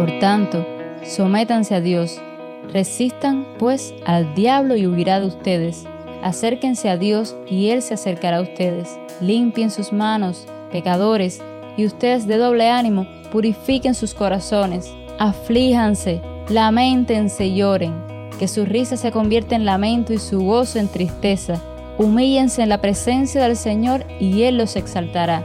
Por tanto, sométanse a Dios, resistan pues al diablo y huirá de ustedes. Acérquense a Dios y Él se acercará a ustedes. Limpien sus manos, pecadores, y ustedes de doble ánimo, purifiquen sus corazones. Aflíjanse, lamentense y lloren, que su risa se convierta en lamento y su gozo en tristeza. Humíllense en la presencia del Señor y Él los exaltará.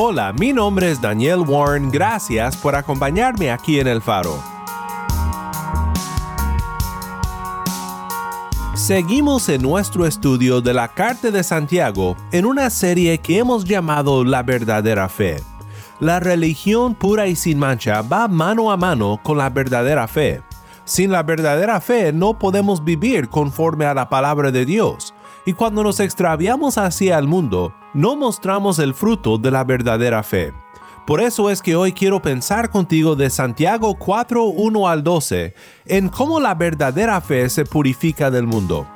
Hola, mi nombre es Daniel Warren. Gracias por acompañarme aquí en El Faro. Seguimos en nuestro estudio de la Carta de Santiago en una serie que hemos llamado La verdadera fe. La religión pura y sin mancha va mano a mano con la verdadera fe. Sin la verdadera fe no podemos vivir conforme a la palabra de Dios, y cuando nos extraviamos hacia el mundo, no mostramos el fruto de la verdadera fe. Por eso es que hoy quiero pensar contigo de Santiago 4, 1 al 12, en cómo la verdadera fe se purifica del mundo.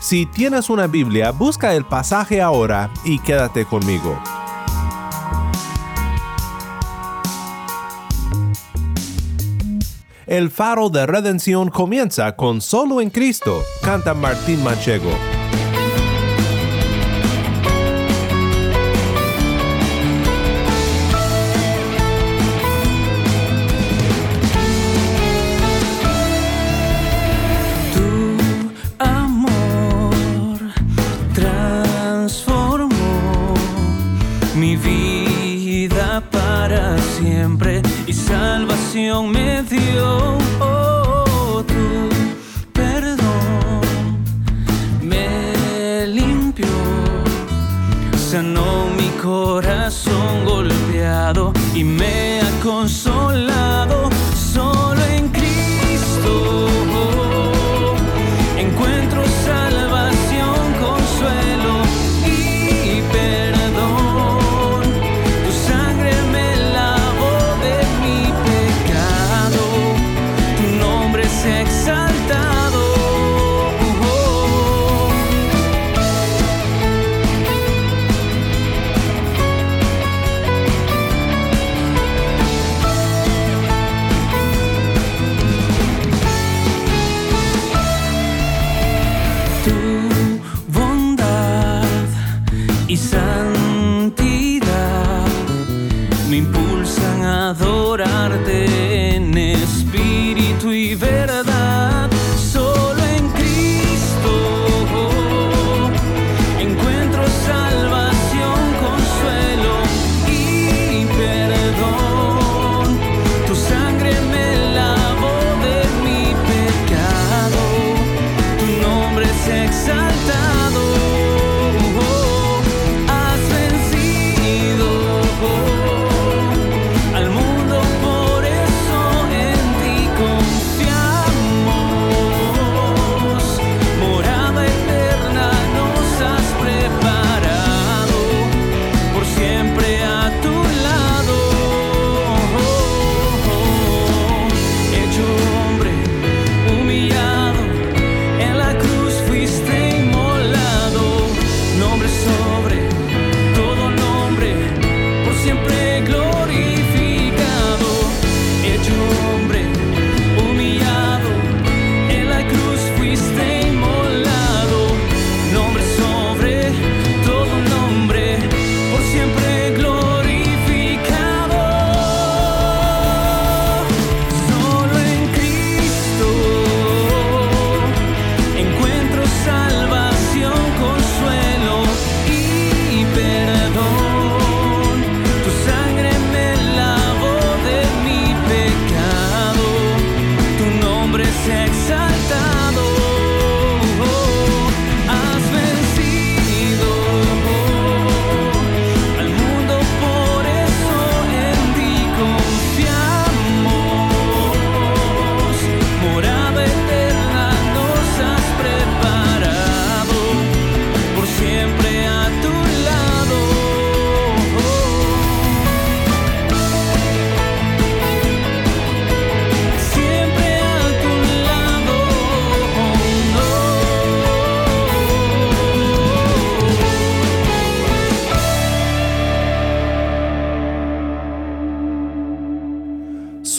Si tienes una Biblia, busca el pasaje ahora y quédate conmigo. El faro de redención comienza con Solo en Cristo, canta Martín Manchego. me dio corazón golpeado y me ha consolado.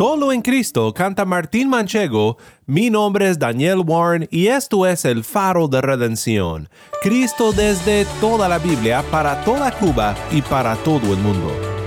Solo en Cristo canta Martín Manchego, mi nombre es Daniel Warren y esto es el faro de redención. Cristo desde toda la Biblia, para toda Cuba y para todo el mundo.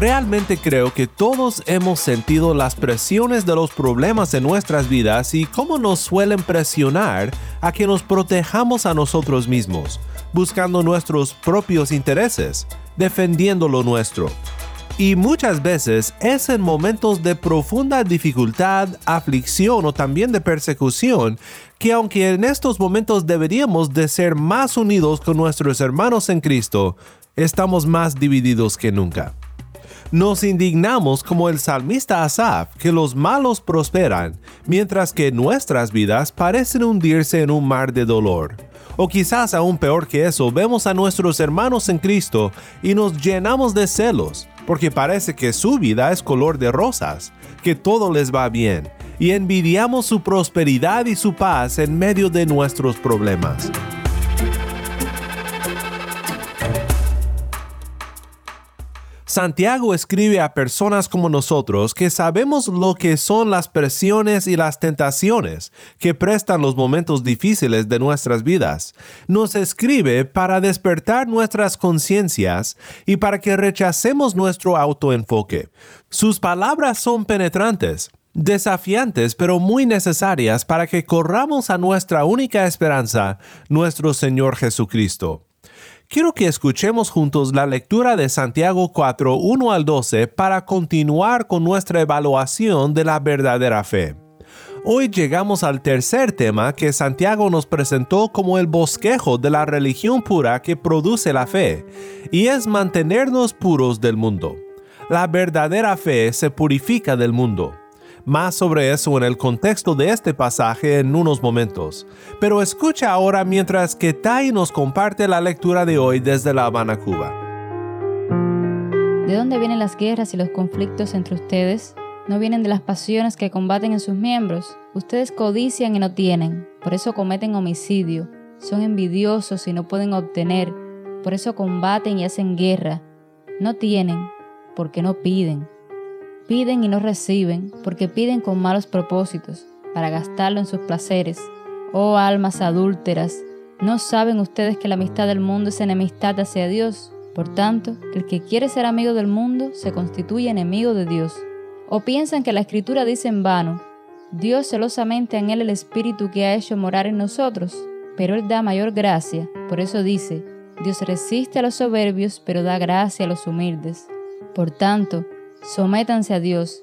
Realmente creo que todos hemos sentido las presiones de los problemas en nuestras vidas y cómo nos suelen presionar a que nos protejamos a nosotros mismos, buscando nuestros propios intereses, defendiendo lo nuestro. Y muchas veces es en momentos de profunda dificultad, aflicción o también de persecución que aunque en estos momentos deberíamos de ser más unidos con nuestros hermanos en Cristo, estamos más divididos que nunca. Nos indignamos como el salmista Asaf que los malos prosperan, mientras que nuestras vidas parecen hundirse en un mar de dolor. O quizás aún peor que eso, vemos a nuestros hermanos en Cristo y nos llenamos de celos, porque parece que su vida es color de rosas, que todo les va bien, y envidiamos su prosperidad y su paz en medio de nuestros problemas. Santiago escribe a personas como nosotros que sabemos lo que son las presiones y las tentaciones que prestan los momentos difíciles de nuestras vidas. Nos escribe para despertar nuestras conciencias y para que rechacemos nuestro autoenfoque. Sus palabras son penetrantes, desafiantes pero muy necesarias para que corramos a nuestra única esperanza, nuestro Señor Jesucristo quiero que escuchemos juntos la lectura de Santiago 4, 1 al 12 para continuar con nuestra evaluación de la verdadera fe. Hoy llegamos al tercer tema que Santiago nos presentó como el bosquejo de la religión pura que produce la fe, y es mantenernos puros del mundo. La verdadera fe se purifica del mundo. Más sobre eso en el contexto de este pasaje en unos momentos. Pero escucha ahora mientras que Tai nos comparte la lectura de hoy desde La Habana, Cuba. ¿De dónde vienen las guerras y los conflictos entre ustedes? ¿No vienen de las pasiones que combaten en sus miembros? Ustedes codician y no tienen, por eso cometen homicidio. Son envidiosos y no pueden obtener, por eso combaten y hacen guerra. No tienen, porque no piden. Piden y no reciben, porque piden con malos propósitos, para gastarlo en sus placeres. Oh almas adúlteras, ¿no saben ustedes que la amistad del mundo es enemistad hacia Dios? Por tanto, el que quiere ser amigo del mundo se constituye enemigo de Dios. ¿O piensan que la Escritura dice en vano, Dios celosamente anhela el Espíritu que ha hecho morar en nosotros? Pero Él da mayor gracia, por eso dice, Dios resiste a los soberbios, pero da gracia a los humildes. Por tanto, Sométanse a Dios,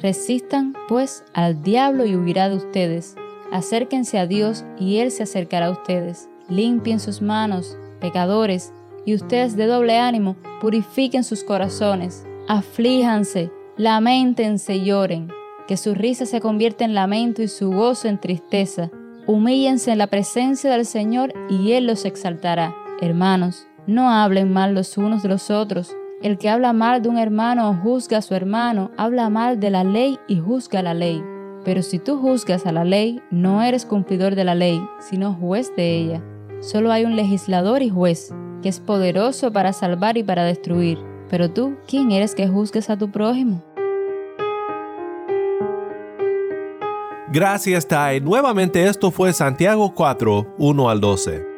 resistan pues al diablo y huirá de ustedes. Acérquense a Dios y Él se acercará a ustedes. Limpien sus manos, pecadores, y ustedes de doble ánimo, purifiquen sus corazones. Aflíjanse, lamentense y lloren, que su risa se convierta en lamento y su gozo en tristeza. Humíllense en la presencia del Señor y Él los exaltará. Hermanos, no hablen mal los unos de los otros el que habla mal de un hermano o juzga a su hermano, habla mal de la ley y juzga la ley. Pero si tú juzgas a la ley, no eres cumplidor de la ley, sino juez de ella. Solo hay un legislador y juez, que es poderoso para salvar y para destruir. Pero tú, ¿quién eres que juzgues a tu prójimo? Gracias, Tai. Nuevamente esto fue Santiago 4, 1 al 12.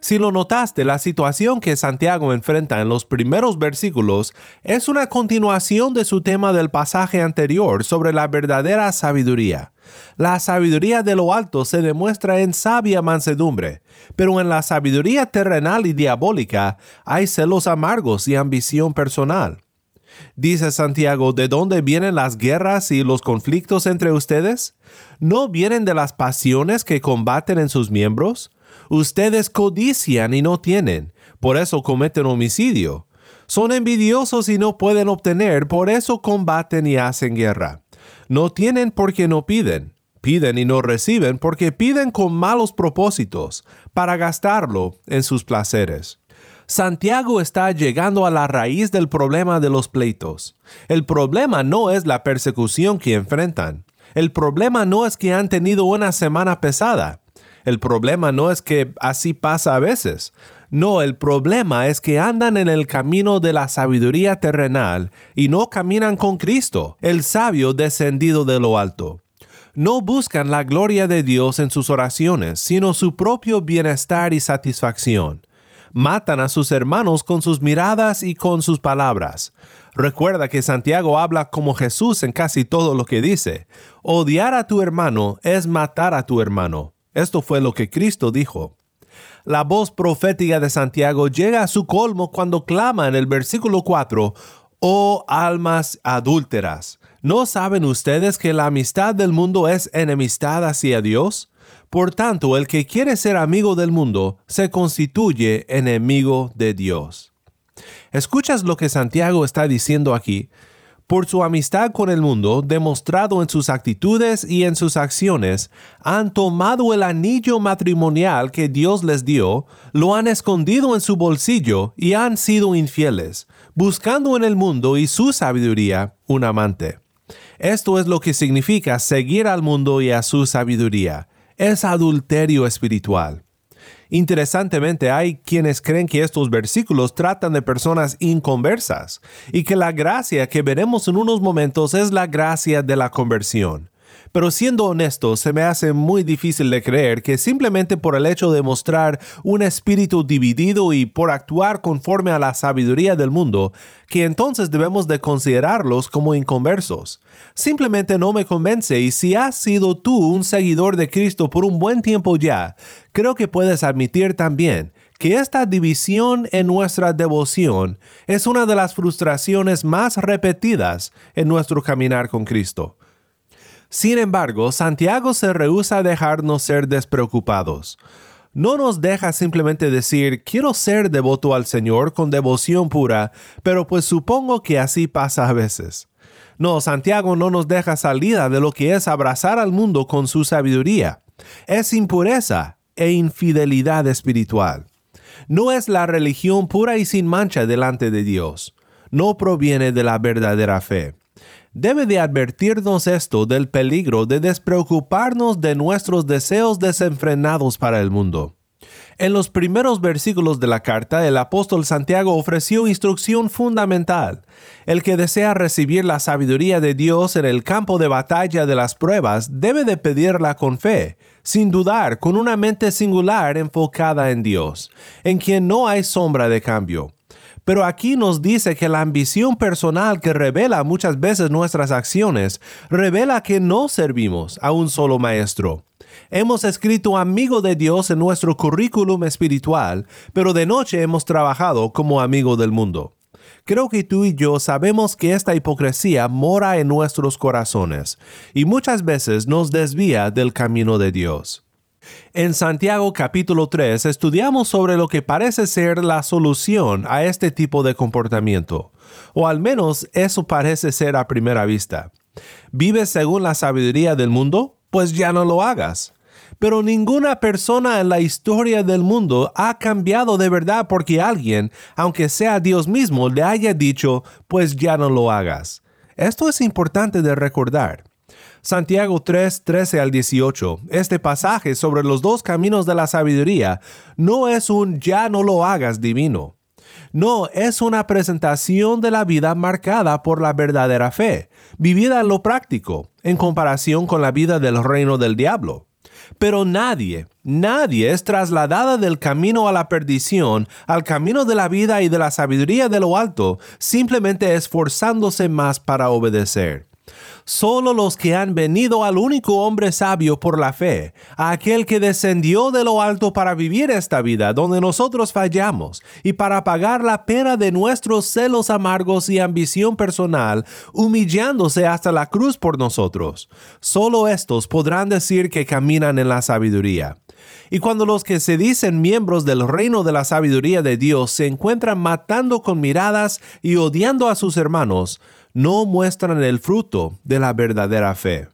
Si lo notaste, la situación que Santiago enfrenta en los primeros versículos es una continuación de su tema del pasaje anterior sobre la verdadera sabiduría. La sabiduría de lo alto se demuestra en sabia mansedumbre, pero en la sabiduría terrenal y diabólica hay celos amargos y ambición personal. Dice Santiago, ¿de dónde vienen las guerras y los conflictos entre ustedes? ¿No vienen de las pasiones que combaten en sus miembros? Ustedes codician y no tienen, por eso cometen homicidio. Son envidiosos y no pueden obtener, por eso combaten y hacen guerra. No tienen porque no piden. Piden y no reciben porque piden con malos propósitos, para gastarlo en sus placeres. Santiago está llegando a la raíz del problema de los pleitos. El problema no es la persecución que enfrentan. El problema no es que han tenido una semana pesada. El problema no es que así pasa a veces. No, el problema es que andan en el camino de la sabiduría terrenal y no caminan con Cristo, el sabio descendido de lo alto. No buscan la gloria de Dios en sus oraciones, sino su propio bienestar y satisfacción matan a sus hermanos con sus miradas y con sus palabras. Recuerda que Santiago habla como Jesús en casi todo lo que dice. Odiar a tu hermano es matar a tu hermano. Esto fue lo que Cristo dijo. La voz profética de Santiago llega a su colmo cuando clama en el versículo 4, Oh almas adúlteras, ¿no saben ustedes que la amistad del mundo es enemistad hacia Dios? Por tanto, el que quiere ser amigo del mundo se constituye enemigo de Dios. ¿Escuchas lo que Santiago está diciendo aquí? Por su amistad con el mundo, demostrado en sus actitudes y en sus acciones, han tomado el anillo matrimonial que Dios les dio, lo han escondido en su bolsillo y han sido infieles, buscando en el mundo y su sabiduría un amante. Esto es lo que significa seguir al mundo y a su sabiduría es adulterio espiritual. Interesantemente, hay quienes creen que estos versículos tratan de personas inconversas y que la gracia que veremos en unos momentos es la gracia de la conversión. Pero siendo honesto, se me hace muy difícil de creer que simplemente por el hecho de mostrar un espíritu dividido y por actuar conforme a la sabiduría del mundo, que entonces debemos de considerarlos como inconversos. Simplemente no me convence y si has sido tú un seguidor de Cristo por un buen tiempo ya, creo que puedes admitir también que esta división en nuestra devoción es una de las frustraciones más repetidas en nuestro caminar con Cristo. Sin embargo, Santiago se rehúsa a dejarnos ser despreocupados. No nos deja simplemente decir, quiero ser devoto al Señor con devoción pura, pero pues supongo que así pasa a veces. No, Santiago no nos deja salida de lo que es abrazar al mundo con su sabiduría. Es impureza e infidelidad espiritual. No es la religión pura y sin mancha delante de Dios. No proviene de la verdadera fe debe de advertirnos esto del peligro de despreocuparnos de nuestros deseos desenfrenados para el mundo. En los primeros versículos de la carta, el apóstol Santiago ofreció instrucción fundamental. El que desea recibir la sabiduría de Dios en el campo de batalla de las pruebas debe de pedirla con fe, sin dudar, con una mente singular enfocada en Dios, en quien no hay sombra de cambio. Pero aquí nos dice que la ambición personal que revela muchas veces nuestras acciones revela que no servimos a un solo maestro. Hemos escrito amigo de Dios en nuestro currículum espiritual, pero de noche hemos trabajado como amigo del mundo. Creo que tú y yo sabemos que esta hipocresía mora en nuestros corazones y muchas veces nos desvía del camino de Dios. En Santiago capítulo 3 estudiamos sobre lo que parece ser la solución a este tipo de comportamiento, o al menos eso parece ser a primera vista. ¿Vives según la sabiduría del mundo? Pues ya no lo hagas. Pero ninguna persona en la historia del mundo ha cambiado de verdad porque alguien, aunque sea Dios mismo, le haya dicho, pues ya no lo hagas. Esto es importante de recordar. Santiago 3, 13 al 18. Este pasaje sobre los dos caminos de la sabiduría no es un ya no lo hagas divino. No, es una presentación de la vida marcada por la verdadera fe, vivida en lo práctico, en comparación con la vida del reino del diablo. Pero nadie, nadie es trasladada del camino a la perdición al camino de la vida y de la sabiduría de lo alto, simplemente esforzándose más para obedecer. Solo los que han venido al único hombre sabio por la fe, a aquel que descendió de lo alto para vivir esta vida donde nosotros fallamos y para pagar la pena de nuestros celos amargos y ambición personal, humillándose hasta la cruz por nosotros. Solo estos podrán decir que caminan en la sabiduría. Y cuando los que se dicen miembros del reino de la sabiduría de Dios se encuentran matando con miradas y odiando a sus hermanos, no muestran el fruto de la verdadera fe.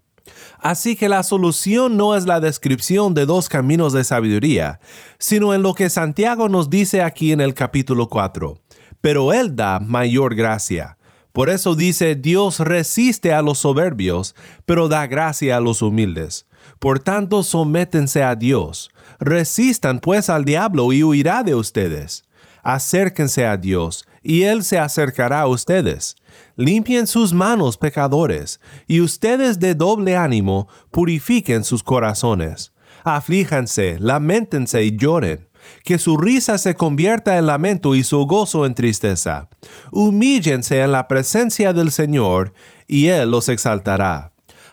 Así que la solución no es la descripción de dos caminos de sabiduría, sino en lo que Santiago nos dice aquí en el capítulo 4. Pero Él da mayor gracia. Por eso dice, Dios resiste a los soberbios, pero da gracia a los humildes. Por tanto, sométense a Dios. Resistan pues al diablo y huirá de ustedes. Acérquense a Dios, y Él se acercará a ustedes. Limpien sus manos, pecadores, y ustedes de doble ánimo purifiquen sus corazones. Aflíjanse, lamentense y lloren. Que su risa se convierta en lamento y su gozo en tristeza. Humíllense en la presencia del Señor, y Él los exaltará.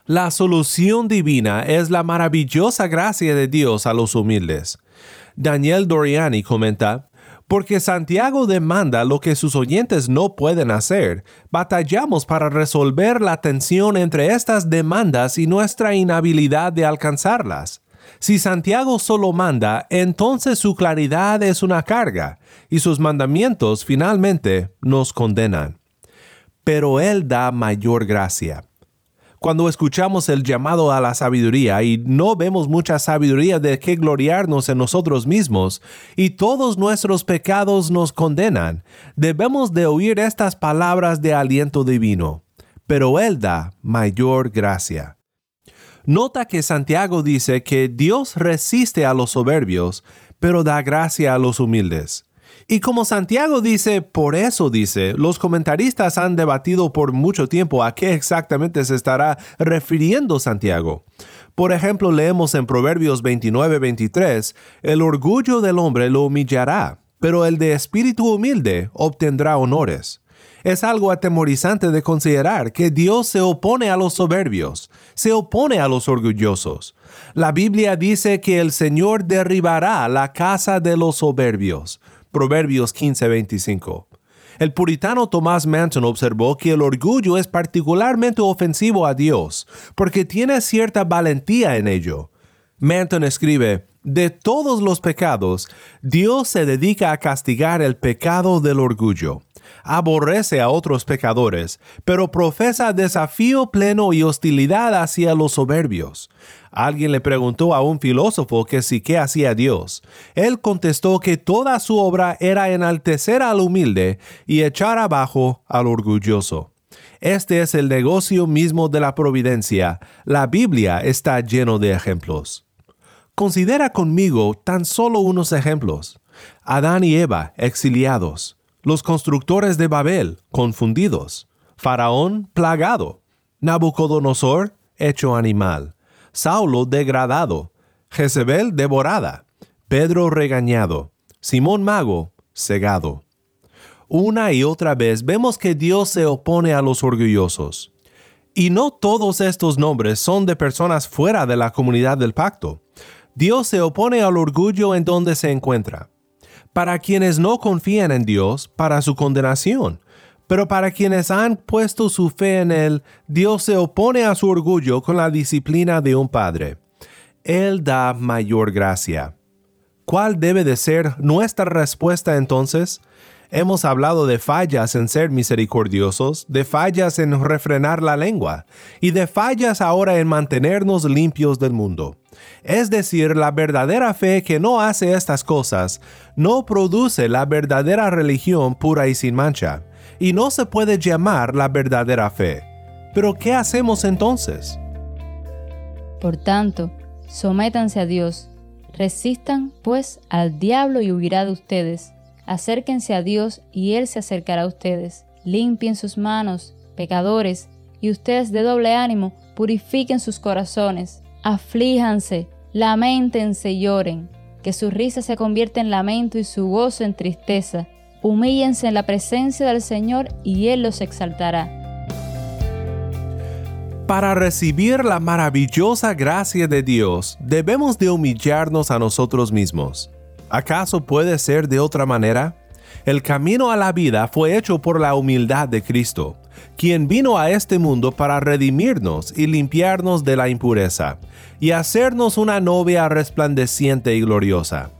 La solución divina es la maravillosa gracia de Dios a los humildes. Daniel Doriani comenta, porque Santiago demanda lo que sus oyentes no pueden hacer, batallamos para resolver la tensión entre estas demandas y nuestra inhabilidad de alcanzarlas. Si Santiago solo manda, entonces su claridad es una carga, y sus mandamientos finalmente nos condenan. Pero Él da mayor gracia cuando escuchamos el llamado a la sabiduría y no vemos mucha sabiduría de qué gloriarnos en nosotros mismos y todos nuestros pecados nos condenan, debemos de oír estas palabras de aliento divino. Pero Él da mayor gracia. Nota que Santiago dice que Dios resiste a los soberbios, pero da gracia a los humildes. Y como Santiago dice, por eso dice, los comentaristas han debatido por mucho tiempo a qué exactamente se estará refiriendo Santiago. Por ejemplo, leemos en Proverbios 29-23, el orgullo del hombre lo humillará, pero el de espíritu humilde obtendrá honores. Es algo atemorizante de considerar que Dios se opone a los soberbios, se opone a los orgullosos. La Biblia dice que el Señor derribará la casa de los soberbios. Proverbios 15:25. El puritano Thomas Manton observó que el orgullo es particularmente ofensivo a Dios, porque tiene cierta valentía en ello. Manton escribe, de todos los pecados, Dios se dedica a castigar el pecado del orgullo aborrece a otros pecadores, pero profesa desafío pleno y hostilidad hacia los soberbios. Alguien le preguntó a un filósofo que si qué hacía Dios. Él contestó que toda su obra era enaltecer al humilde y echar abajo al orgulloso. Este es el negocio mismo de la providencia. La Biblia está lleno de ejemplos. Considera conmigo tan solo unos ejemplos. Adán y Eva, exiliados los constructores de Babel confundidos, Faraón plagado, Nabucodonosor hecho animal, Saulo degradado, Jezebel devorada, Pedro regañado, Simón Mago cegado. Una y otra vez vemos que Dios se opone a los orgullosos. Y no todos estos nombres son de personas fuera de la comunidad del pacto. Dios se opone al orgullo en donde se encuentra para quienes no confían en Dios para su condenación. Pero para quienes han puesto su fe en Él, Dios se opone a su orgullo con la disciplina de un padre. Él da mayor gracia. ¿Cuál debe de ser nuestra respuesta entonces? Hemos hablado de fallas en ser misericordiosos, de fallas en refrenar la lengua y de fallas ahora en mantenernos limpios del mundo. Es decir, la verdadera fe que no hace estas cosas no produce la verdadera religión pura y sin mancha, y no se puede llamar la verdadera fe. Pero ¿qué hacemos entonces? Por tanto, sométanse a Dios, resistan pues al diablo y huirá de ustedes, acérquense a Dios y Él se acercará a ustedes, limpien sus manos, pecadores, y ustedes de doble ánimo, purifiquen sus corazones, aflíjanse, lamentense y lloren, que su risa se convierta en lamento y su gozo en tristeza. Humíllense en la presencia del Señor y Él los exaltará. Para recibir la maravillosa gracia de Dios, debemos de humillarnos a nosotros mismos. ¿Acaso puede ser de otra manera? El camino a la vida fue hecho por la humildad de Cristo quien vino a este mundo para redimirnos y limpiarnos de la impureza, y hacernos una novia resplandeciente y gloriosa.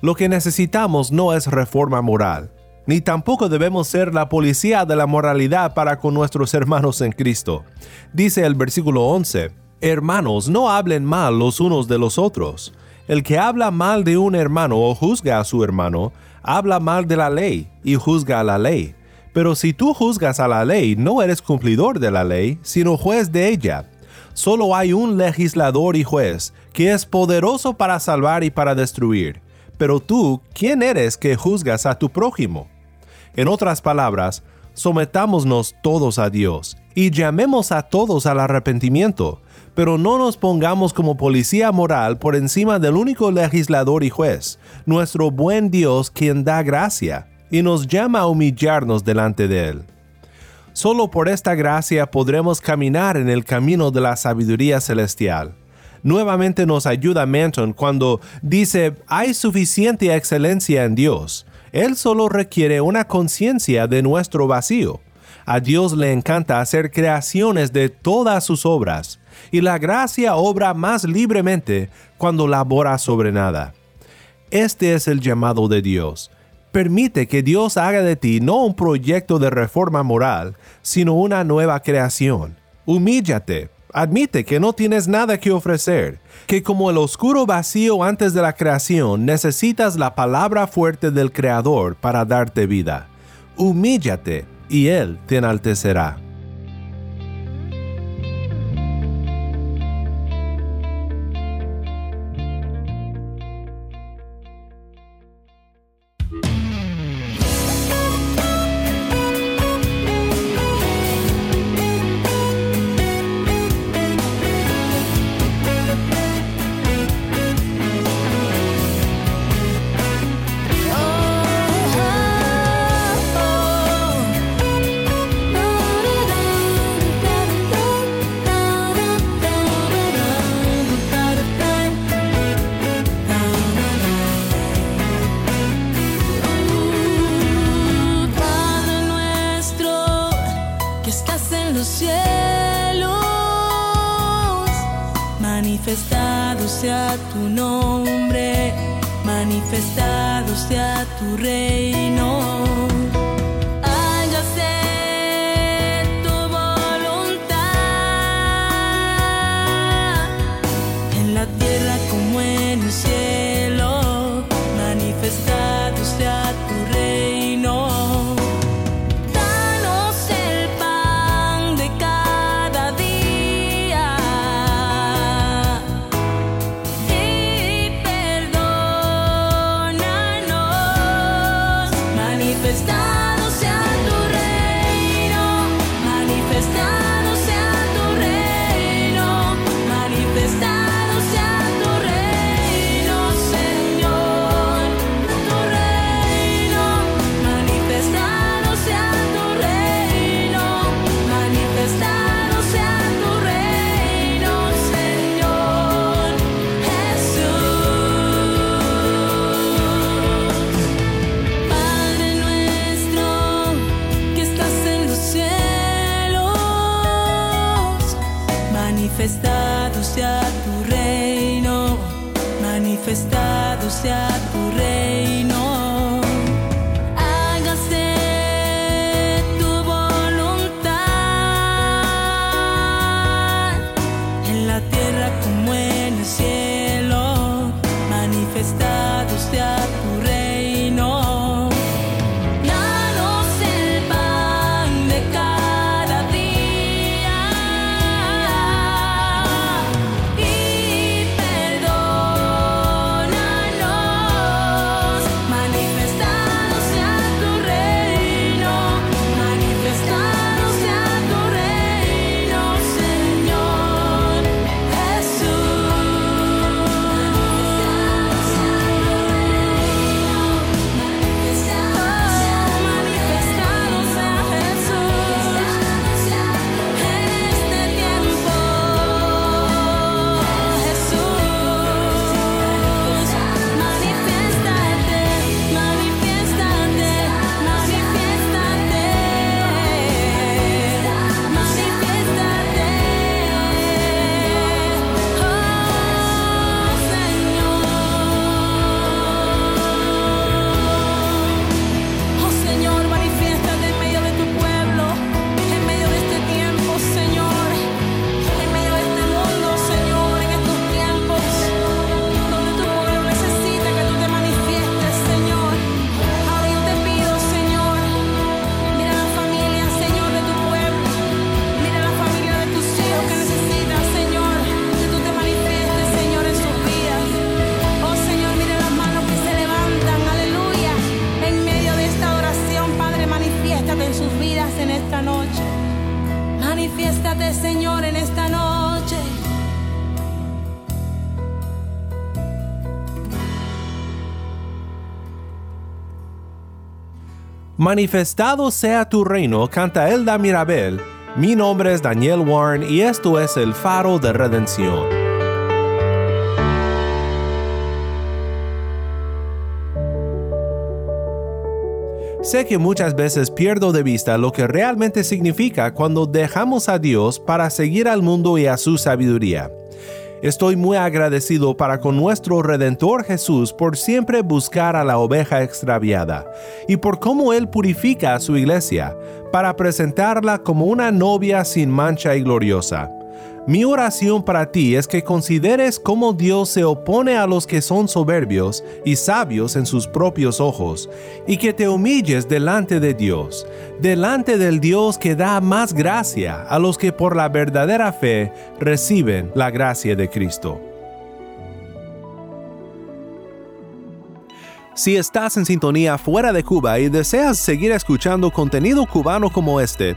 Lo que necesitamos no es reforma moral, ni tampoco debemos ser la policía de la moralidad para con nuestros hermanos en Cristo. Dice el versículo 11, Hermanos, no hablen mal los unos de los otros. El que habla mal de un hermano o juzga a su hermano, habla mal de la ley y juzga a la ley. Pero si tú juzgas a la ley, no eres cumplidor de la ley, sino juez de ella. Solo hay un legislador y juez, que es poderoso para salvar y para destruir. Pero tú, ¿quién eres que juzgas a tu prójimo? En otras palabras, sometámonos todos a Dios y llamemos a todos al arrepentimiento, pero no nos pongamos como policía moral por encima del único legislador y juez, nuestro buen Dios quien da gracia y nos llama a humillarnos delante de Él. Solo por esta gracia podremos caminar en el camino de la sabiduría celestial. Nuevamente nos ayuda Manton cuando dice, hay suficiente excelencia en Dios. Él solo requiere una conciencia de nuestro vacío. A Dios le encanta hacer creaciones de todas sus obras, y la gracia obra más libremente cuando labora sobre nada. Este es el llamado de Dios Permite que Dios haga de ti no un proyecto de reforma moral, sino una nueva creación. Humíllate, admite que no tienes nada que ofrecer, que como el oscuro vacío antes de la creación necesitas la palabra fuerte del Creador para darte vida. Humíllate y Él te enaltecerá. Manifestado sea tu nombre, manifestado sea tu reino. Manifestado sea tu reino, canta Elda Mirabel. Mi nombre es Daniel Warren y esto es el faro de redención. Sé que muchas veces pierdo de vista lo que realmente significa cuando dejamos a Dios para seguir al mundo y a su sabiduría. Estoy muy agradecido para con nuestro Redentor Jesús por siempre buscar a la oveja extraviada y por cómo Él purifica a su iglesia para presentarla como una novia sin mancha y gloriosa. Mi oración para ti es que consideres cómo Dios se opone a los que son soberbios y sabios en sus propios ojos, y que te humilles delante de Dios, delante del Dios que da más gracia a los que por la verdadera fe reciben la gracia de Cristo. Si estás en sintonía fuera de Cuba y deseas seguir escuchando contenido cubano como este,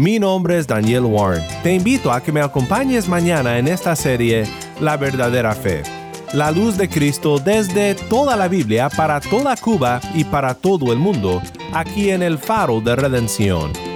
Mi nombre es Daniel Warren. Te invito a que me acompañes mañana en esta serie La verdadera fe. La luz de Cristo desde toda la Biblia para toda Cuba y para todo el mundo, aquí en el faro de redención.